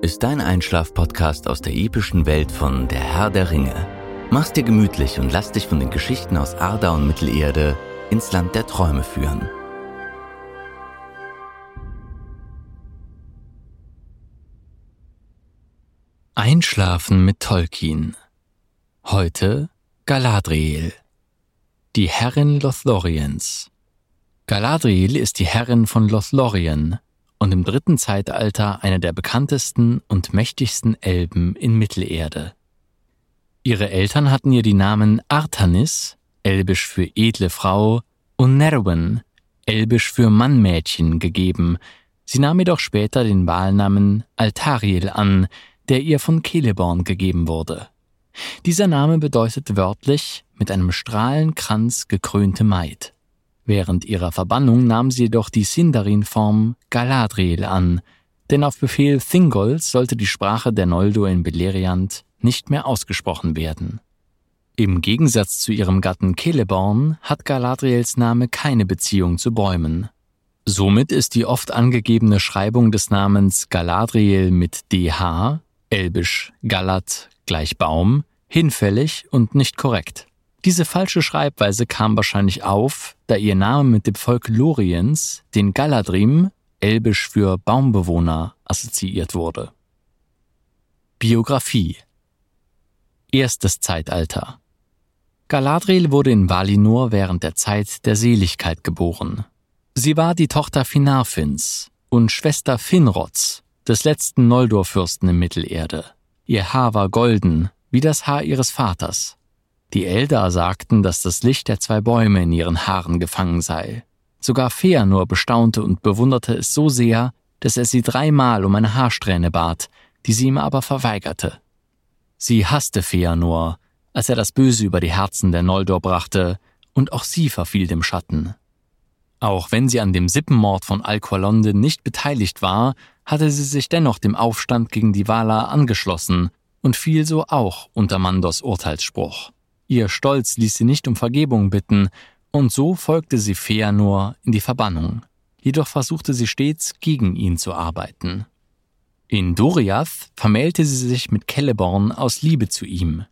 ist dein Einschlaf-Podcast aus der epischen Welt von Der Herr der Ringe. Mach's dir gemütlich und lass dich von den Geschichten aus Arda und Mittelerde ins Land der Träume führen. Einschlafen mit Tolkien. Heute Galadriel. Die Herrin Lothloriens. Galadriel ist die Herrin von Lothlorien, und im dritten Zeitalter eine der bekanntesten und mächtigsten Elben in Mittelerde. Ihre Eltern hatten ihr die Namen Artanis, elbisch für edle Frau, und Nerwen, elbisch für Mannmädchen, gegeben. Sie nahm jedoch später den Wahlnamen Altariel an, der ihr von Celeborn gegeben wurde. Dieser Name bedeutet wörtlich mit einem Strahlenkranz gekrönte Maid. Während ihrer Verbannung nahm sie jedoch die Sindarin-Form Galadriel an, denn auf Befehl Thingolls sollte die Sprache der Noldor in Beleriand nicht mehr ausgesprochen werden. Im Gegensatz zu ihrem Gatten Celeborn hat Galadriels Name keine Beziehung zu Bäumen. Somit ist die oft angegebene Schreibung des Namens Galadriel mit dh, elbisch Galat gleich Baum, hinfällig und nicht korrekt. Diese falsche Schreibweise kam wahrscheinlich auf, da ihr Name mit dem Volk Loriens, den Galadrim, elbisch für Baumbewohner, assoziiert wurde. Biografie Erstes Zeitalter Galadriel wurde in Valinor während der Zeit der Seligkeit geboren. Sie war die Tochter Finarfins und Schwester Finrods, des letzten Noldor-Fürsten in Mittelerde. Ihr Haar war golden, wie das Haar ihres Vaters. Die Eldar sagten, dass das Licht der zwei Bäume in ihren Haaren gefangen sei. Sogar Feanor bestaunte und bewunderte es so sehr, dass er sie dreimal um eine Haarsträhne bat, die sie ihm aber verweigerte. Sie hasste Feanor, als er das Böse über die Herzen der Noldor brachte, und auch sie verfiel dem Schatten. Auch wenn sie an dem Sippenmord von Alqualonde nicht beteiligt war, hatte sie sich dennoch dem Aufstand gegen die Valar angeschlossen und fiel so auch unter Mandos Urteilsspruch. Ihr Stolz ließ sie nicht um Vergebung bitten, und so folgte sie Feanor in die Verbannung. Jedoch versuchte sie stets, gegen ihn zu arbeiten. In Doriath vermählte sie sich mit Celeborn aus Liebe zu ihm.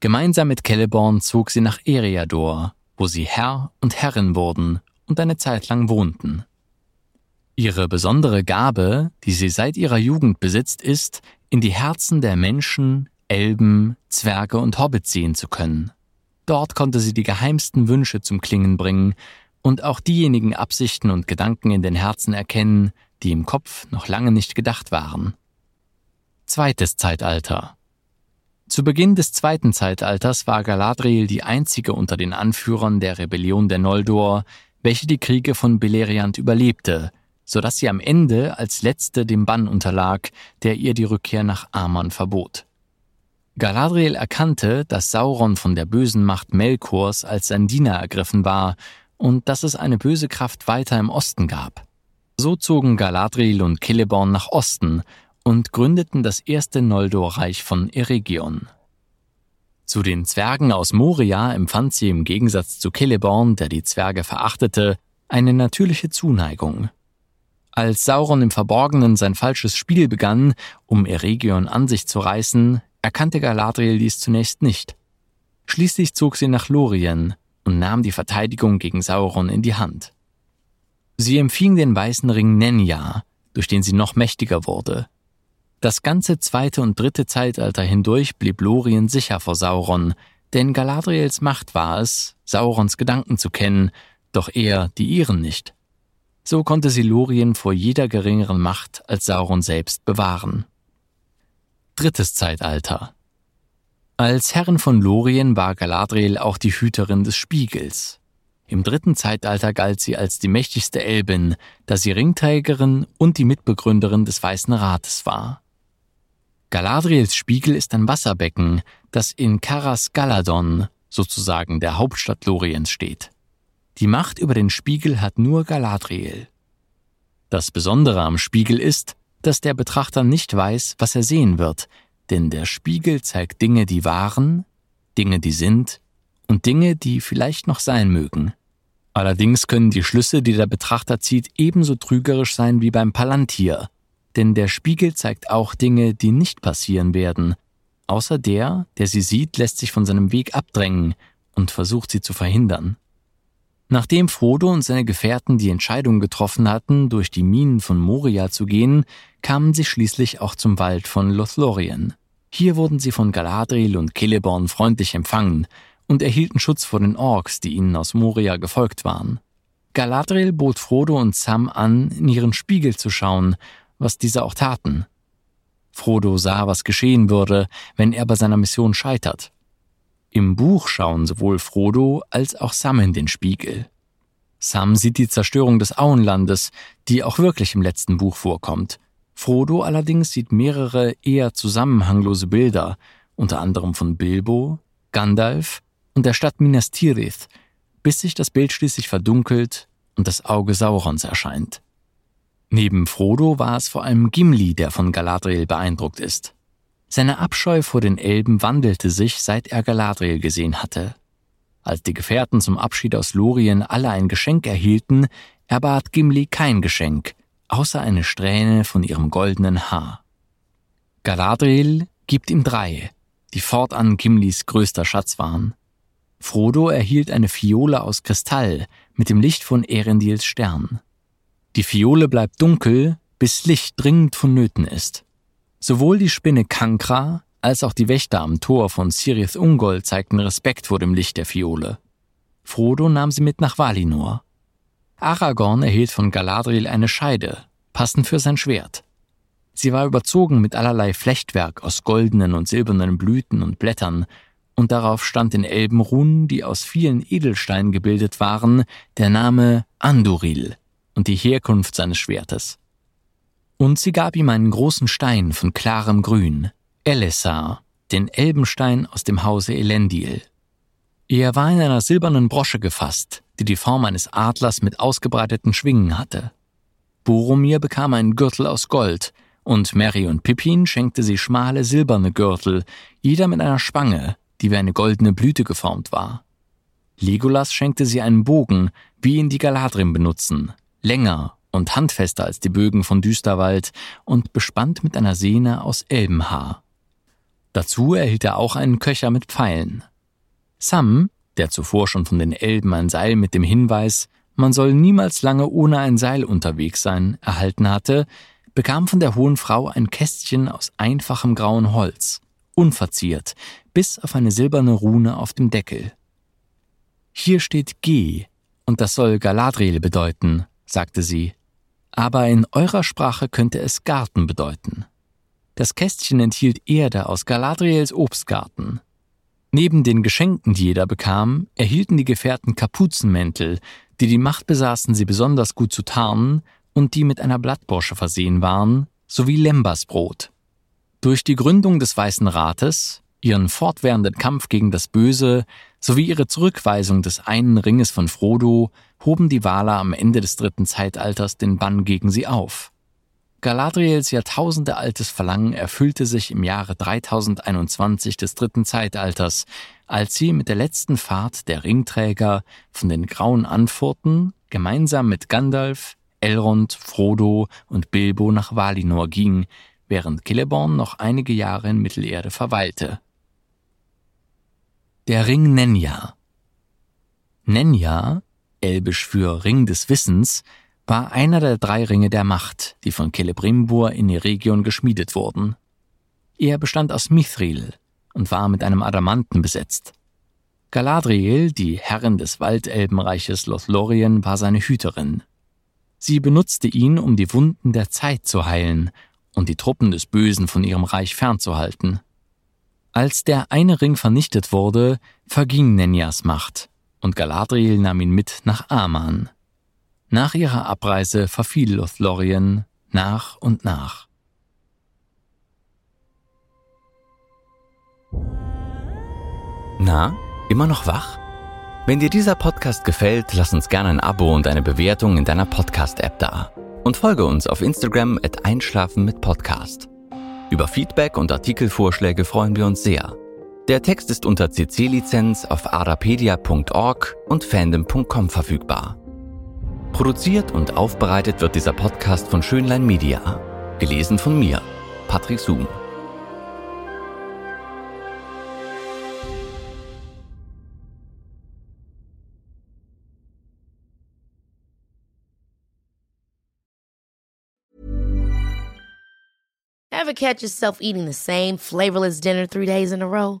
Gemeinsam mit Celeborn zog sie nach Eriador, wo sie Herr und Herrin wurden und eine Zeit lang wohnten. Ihre besondere Gabe, die sie seit ihrer Jugend besitzt, ist, in die Herzen der Menschen, Elben, Zwerge und Hobbits sehen zu können. Dort konnte sie die geheimsten Wünsche zum Klingen bringen und auch diejenigen Absichten und Gedanken in den Herzen erkennen, die im Kopf noch lange nicht gedacht waren. Zweites Zeitalter Zu Beginn des zweiten Zeitalters war Galadriel die einzige unter den Anführern der Rebellion der Noldor, welche die Kriege von Beleriand überlebte, so dass sie am Ende als letzte dem Bann unterlag, der ihr die Rückkehr nach Aman verbot. Galadriel erkannte, dass Sauron von der bösen Macht Melkors als sein Diener ergriffen war und dass es eine böse Kraft weiter im Osten gab. So zogen Galadriel und Celeborn nach Osten und gründeten das erste Noldor-Reich von Eregion. Zu den Zwergen aus Moria empfand sie im Gegensatz zu Celeborn, der die Zwerge verachtete, eine natürliche Zuneigung. Als Sauron im Verborgenen sein falsches Spiel begann, um Eregion an sich zu reißen, erkannte Galadriel dies zunächst nicht. Schließlich zog sie nach Lorien und nahm die Verteidigung gegen Sauron in die Hand. Sie empfing den weißen Ring Nenya, durch den sie noch mächtiger wurde. Das ganze zweite und dritte Zeitalter hindurch blieb Lorien sicher vor Sauron, denn Galadriels Macht war es, Saurons Gedanken zu kennen, doch er die ihren nicht. So konnte sie Lorien vor jeder geringeren Macht als Sauron selbst bewahren. Drittes Zeitalter Als Herrin von Lorien war Galadriel auch die Hüterin des Spiegels. Im dritten Zeitalter galt sie als die mächtigste Elbin, da sie Ringträgerin und die Mitbegründerin des Weißen Rates war. Galadriels Spiegel ist ein Wasserbecken, das in Karas Galadon, sozusagen der Hauptstadt Loriens, steht. Die Macht über den Spiegel hat nur Galadriel. Das Besondere am Spiegel ist, dass der Betrachter nicht weiß, was er sehen wird, denn der Spiegel zeigt Dinge, die waren, Dinge, die sind und Dinge, die vielleicht noch sein mögen. Allerdings können die Schlüsse, die der Betrachter zieht, ebenso trügerisch sein wie beim Palantir, denn der Spiegel zeigt auch Dinge, die nicht passieren werden, außer der, der sie sieht, lässt sich von seinem Weg abdrängen und versucht sie zu verhindern. Nachdem Frodo und seine Gefährten die Entscheidung getroffen hatten, durch die Minen von Moria zu gehen, kamen sie schließlich auch zum Wald von Lothlorien. Hier wurden sie von Galadriel und Celeborn freundlich empfangen und erhielten Schutz vor den Orks, die ihnen aus Moria gefolgt waren. Galadriel bot Frodo und Sam an, in ihren Spiegel zu schauen, was diese auch taten. Frodo sah, was geschehen würde, wenn er bei seiner Mission scheitert. Im Buch schauen sowohl Frodo als auch Sam in den Spiegel. Sam sieht die Zerstörung des Auenlandes, die auch wirklich im letzten Buch vorkommt. Frodo allerdings sieht mehrere eher zusammenhanglose Bilder, unter anderem von Bilbo, Gandalf und der Stadt Minas Tirith, bis sich das Bild schließlich verdunkelt und das Auge Saurons erscheint. Neben Frodo war es vor allem Gimli, der von Galadriel beeindruckt ist. Seine Abscheu vor den Elben wandelte sich, seit er Galadriel gesehen hatte. Als die Gefährten zum Abschied aus Lorien alle ein Geschenk erhielten, erbat Gimli kein Geschenk, außer eine Strähne von ihrem goldenen Haar. Galadriel gibt ihm drei, die fortan Gimlis größter Schatz waren. Frodo erhielt eine Fiole aus Kristall mit dem Licht von Erendils Stern. Die Fiole bleibt dunkel, bis Licht dringend vonnöten ist. Sowohl die Spinne Kankra als auch die Wächter am Tor von Sirith Ungol zeigten Respekt vor dem Licht der Fiole. Frodo nahm sie mit nach Valinor. Aragorn erhielt von Galadriel eine Scheide, passend für sein Schwert. Sie war überzogen mit allerlei Flechtwerk aus goldenen und silbernen Blüten und Blättern und darauf stand in Elbenrunen, die aus vielen Edelsteinen gebildet waren, der Name Anduril und die Herkunft seines Schwertes. Und sie gab ihm einen großen Stein von klarem Grün, Elessar, den Elbenstein aus dem Hause Elendil. Er war in einer silbernen Brosche gefasst, die die Form eines Adlers mit ausgebreiteten Schwingen hatte. Boromir bekam einen Gürtel aus Gold, und Mary und Pippin schenkte sie schmale silberne Gürtel, jeder mit einer Spange, die wie eine goldene Blüte geformt war. Legolas schenkte sie einen Bogen, wie ihn die Galadrim benutzen, länger und handfester als die Bögen von Düsterwald und bespannt mit einer Sehne aus Elbenhaar. Dazu erhielt er auch einen Köcher mit Pfeilen. Sam, der zuvor schon von den Elben ein Seil mit dem Hinweis, man soll niemals lange ohne ein Seil unterwegs sein, erhalten hatte, bekam von der hohen Frau ein Kästchen aus einfachem grauen Holz, unverziert, bis auf eine silberne Rune auf dem Deckel. Hier steht G, und das soll Galadriel bedeuten, sagte sie. Aber in eurer Sprache könnte es Garten bedeuten. Das Kästchen enthielt Erde aus Galadriels Obstgarten. Neben den Geschenken, die jeder bekam, erhielten die Gefährten Kapuzenmäntel, die die Macht besaßen, sie besonders gut zu tarnen und die mit einer Blattborsche versehen waren, sowie Lembasbrot. Durch die Gründung des Weißen Rates, ihren fortwährenden Kampf gegen das Böse sowie ihre Zurückweisung des einen Ringes von Frodo hoben die Waler am Ende des dritten Zeitalters den Bann gegen sie auf. Galadriels jahrtausendealtes Verlangen erfüllte sich im Jahre 3021 des dritten Zeitalters, als sie mit der letzten Fahrt der Ringträger von den Grauen Anfurten gemeinsam mit Gandalf, Elrond, Frodo und Bilbo nach Valinor ging, während Celeborn noch einige Jahre in Mittelerde verweilte. Der Ring Nenya Nenya, elbisch für Ring des Wissens, war einer der drei Ringe der Macht, die von Celebrimbor in Eregion geschmiedet wurden. Er bestand aus Mithril und war mit einem Adamanten besetzt. Galadriel, die Herrin des Waldelbenreiches Lothlorien, war seine Hüterin. Sie benutzte ihn, um die Wunden der Zeit zu heilen und die Truppen des Bösen von ihrem Reich fernzuhalten. Als der eine Ring vernichtet wurde, verging Nenyas Macht und Galadriel nahm ihn mit nach Aman. Nach ihrer Abreise verfiel Lothlorien nach und nach. Na, immer noch wach? Wenn dir dieser Podcast gefällt, lass uns gerne ein Abo und eine Bewertung in deiner Podcast-App da. Und folge uns auf Instagram at Einschlafen mit Podcast. Über Feedback und Artikelvorschläge freuen wir uns sehr. Der Text ist unter CC-Lizenz auf arapedia.org und fandom.com verfügbar. Produziert und aufbereitet wird dieser Podcast von Schönlein Media. Gelesen von mir, Patrick Zoom. Ever catch yourself eating the same flavorless dinner three days in a row?